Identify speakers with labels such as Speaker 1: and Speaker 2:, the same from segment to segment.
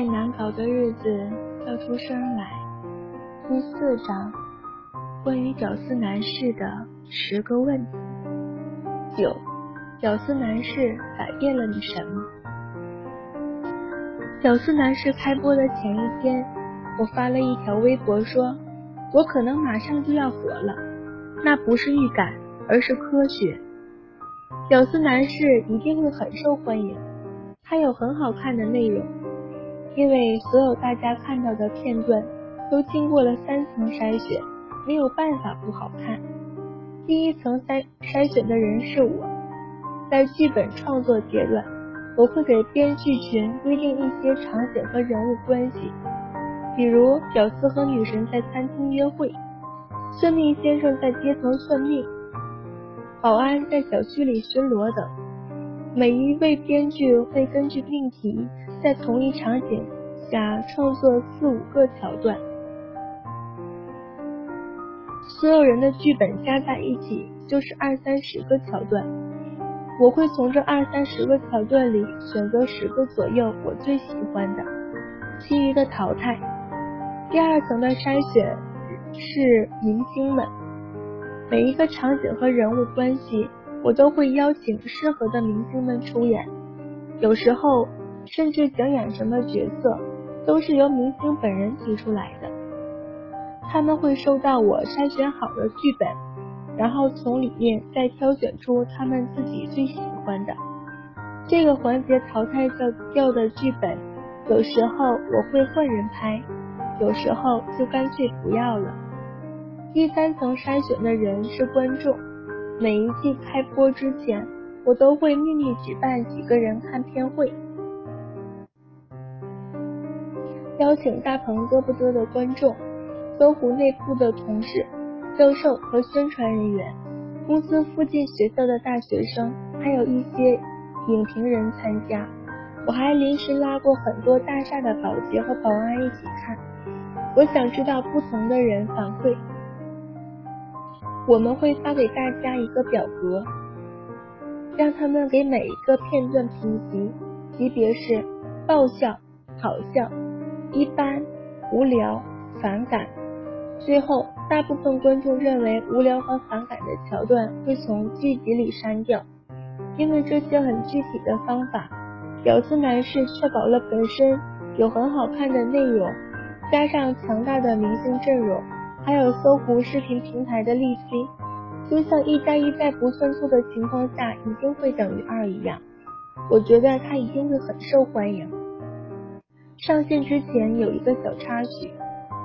Speaker 1: 再难搞的日子笑出声来。第四章，关于屌丝男士的十个问题。九，屌丝男士改变了你什么？屌丝男士开播的前一天，我发了一条微博说，我可能马上就要火了，那不是预感，而是科学。屌丝男士一定会很受欢迎，他有很好看的内容。因为所有大家看到的片段都经过了三层筛选，没有办法不好看。第一层筛筛选的人是我，在剧本创作阶段，我会给编剧群规定一些场景和人物关系，比如屌丝和女神在餐厅约会，算命先生在街头算命，保安在小区里巡逻等。每一位编剧会根据命题。在同一场景下创作四五个桥段，所有人的剧本加在一起就是二三十个桥段。我会从这二三十个桥段里选择十个左右我最喜欢的，其余的淘汰。第二层的筛选是明星们，每一个场景和人物关系，我都会邀请适合的明星们出演，有时候。甚至想演什么角色，都是由明星本人提出来的。他们会收到我筛选好的剧本，然后从里面再挑选出他们自己最喜欢的。这个环节淘汰掉掉的剧本，有时候我会换人拍，有时候就干脆不要了。第三层筛选的人是观众，每一季开播之前，我都会秘密举办几个人看片会。邀请大鹏嘚不嘚的观众、搜狐内部的同事、教授和宣传人员、公司附近学校的大学生，还有一些影评人参加。我还临时拉过很多大厦的保洁和保安一起看。我想知道不同的人反馈。我们会发给大家一个表格，让他们给每一个片段评级，级别是爆笑、好笑。一般、无聊、反感，最后大部分观众认为无聊和反感的桥段会从剧集里删掉，因为这些很具体的方法，屌丝男士确保了本身有很好看的内容，加上强大的明星阵容，还有搜狐视频平台的力推，就像一加一在不算错的情况下一定会等于二一样，我觉得它一定会很受欢迎。上线之前有一个小插曲，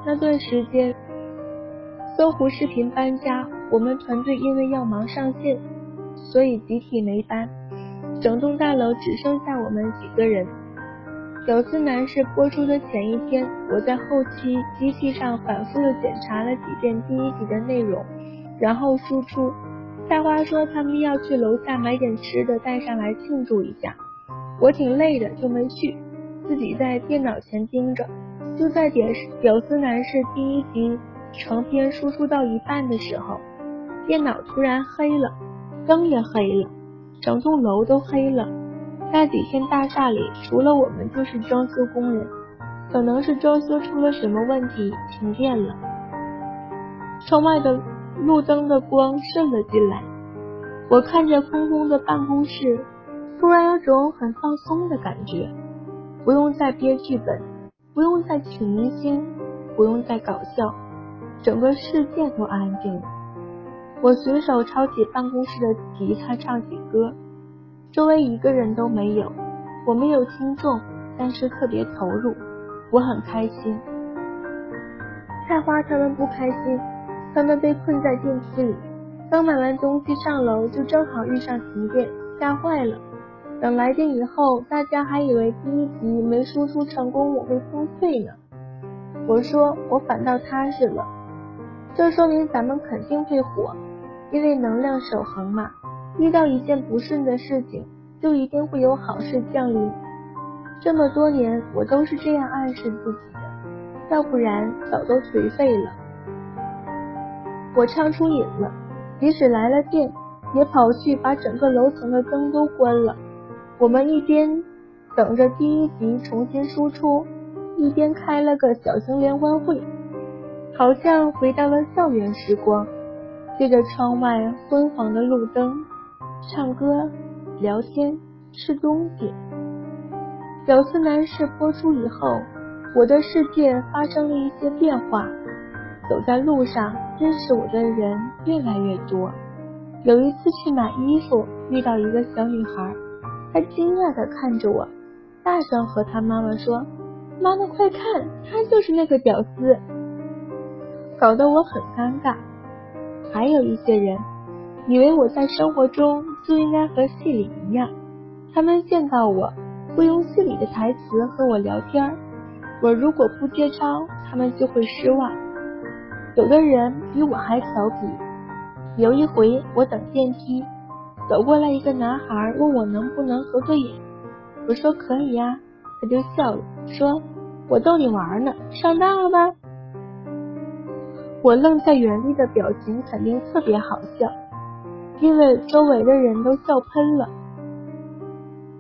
Speaker 1: 那段时间搜狐视频搬家，我们团队因为要忙上线，所以集体没搬，整栋大楼只剩下我们几个人。屌丝男士播出的前一天，我在后期机器上反复的检查了几遍第一集的内容，然后输出。夏花说他们要去楼下买点吃的带上来庆祝一下，我挺累的就没去。自己在电脑前盯着，就在点屌丝男士第一集成片输出到一半的时候，电脑突然黑了，灯也黑了，整栋楼都黑了。那几天大厦里除了我们就是装修工人，可能是装修出了什么问题，停电了。窗外的路灯的光渗了进来，我看着空空的办公室，突然有种很放松的感觉。不用再憋剧本，不用再请明星，不用再搞笑，整个世界都安静了。我随手抄起办公室的吉他唱起歌，周围一个人都没有。我没有听众，但是特别投入，我很开心。菜花他们不开心，他们被困在电梯里，刚买完东西上楼就正好遇上停电，吓坏了。等来电以后，大家还以为第一集没输出成功我会崩溃呢。我说我反倒踏实了，这说明咱们肯定会火，因为能量守恒嘛。遇到一件不顺的事情，就一定会有好事降临。这么多年我都是这样暗示自己的，要不然早都颓废了。我唱出瘾了，即使来了电，也跑去把整个楼层的灯都关了。我们一边等着第一集重新输出，一边开了个小型联欢会，好像回到了校园时光。对着窗外昏黄的路灯，唱歌、聊天、吃东西。屌丝男士播出以后，我的世界发生了一些变化。走在路上，认识我的人越来越多。有一次去买衣服，遇到一个小女孩，她惊讶的看着我，大声和她妈妈说：“妈妈，快看，他就是那个屌丝！”搞得我很尴尬。还有一些人以为我在生活中就应该和戏里一样，他们见到我会用戏里的台词和我聊天，我如果不接招，他们就会失望。有的人比我还调皮。有一回我等电梯，走过来一个男孩问我能不能合个影，我说可以呀，他就笑了，说我逗你玩呢，上当了吧？我愣在原地的表情肯定特别好笑，因为周围的人都笑喷了。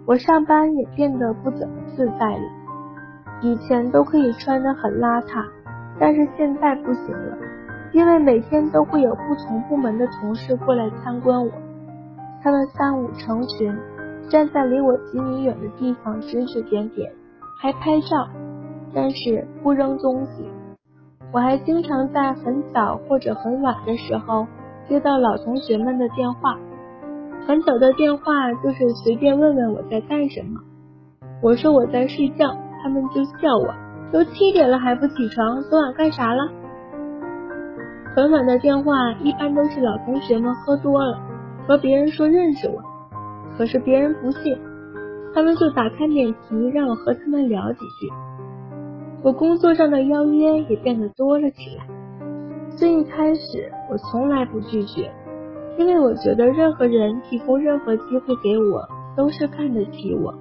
Speaker 1: 我上班也变得不怎么自在了，以前都可以穿得很邋遢，但是现在不行了，因为每天都会有不同部门的同事过来参观我，他们三五成群站在离我几米远的地方指指点点，还拍照，但是不扔东西。我还经常在很早或者很晚的时候接到老同学们的电话，很早的电话就是随便问问我在干什么，我说我在睡觉，他们就笑我，都七点了还不起床，昨晚干啥了？很晚的电话一般都是老同学们喝多了，和别人说认识我，可是别人不信，他们就打开免提让我和他们聊几句。我工作上的邀约也变得多了起来。最一开始，我从来不拒绝，因为我觉得任何人提供任何机会给我，都是看得起我。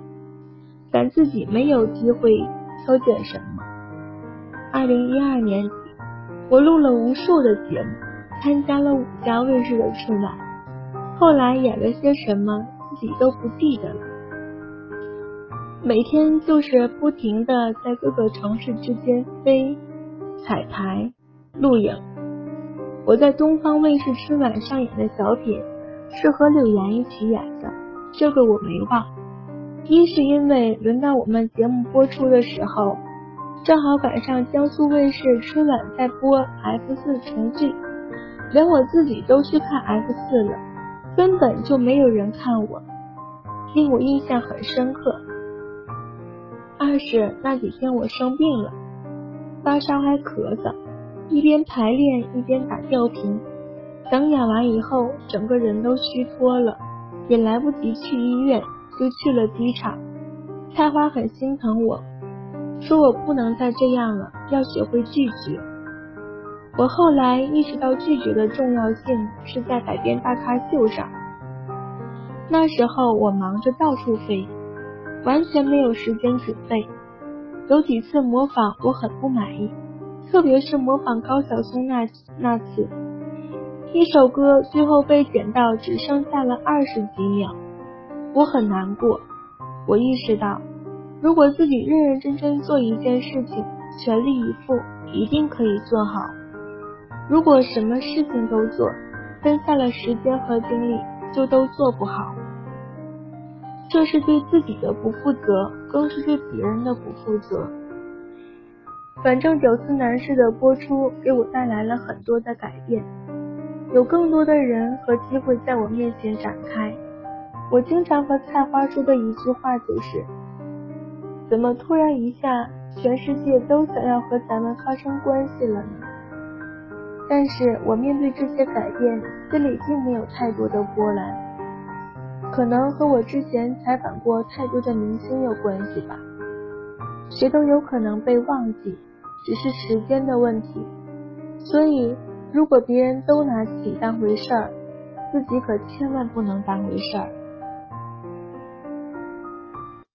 Speaker 1: 咱自己没有机会挑拣什么。二零一二年底，我录了无数的节目，参加了五家卫视的春晚，后来演了些什么，自己都不记得了。每天就是不停的在各个城市之间飞、彩排、录影。我在东方卫视春晚上演的小品是和柳岩一起演的，这个我没忘。一是因为轮到我们节目播出的时候，正好赶上江苏卫视春晚在播 F 四重聚，连我自己都去看 F 四了，根本就没有人看我，令我印象很深刻。二是那几天我生病了，发烧还咳嗽，一边排练一边打吊瓶。等演完以后，整个人都虚脱了，也来不及去医院，就去了机场。菜花很心疼我，说我不能再这样了，要学会拒绝。我后来意识到拒绝的重要性是在改变大咖秀上，那时候我忙着到处飞。完全没有时间准备，有几次模仿我很不满意，特别是模仿高晓松那那次，一首歌最后被剪到只剩下了二十几秒，我很难过。我意识到，如果自己认认真真做一件事情，全力以赴，一定可以做好。如果什么事情都做，分散了时间和精力，就都做不好。这是对自己的不负责，更是对别人的不负责。反正屌丝男士的播出给我带来了很多的改变，有更多的人和机会在我面前展开。我经常和菜花说的一句话就是：怎么突然一下，全世界都想要和咱们发生关系了呢？但是我面对这些改变，心里并没有太多的波澜。可能和我之前采访过太多的明星有关系吧，谁都有可能被忘记，只是时间的问题。所以，如果别人都拿自己当回事儿，自己可千万不能当回事儿。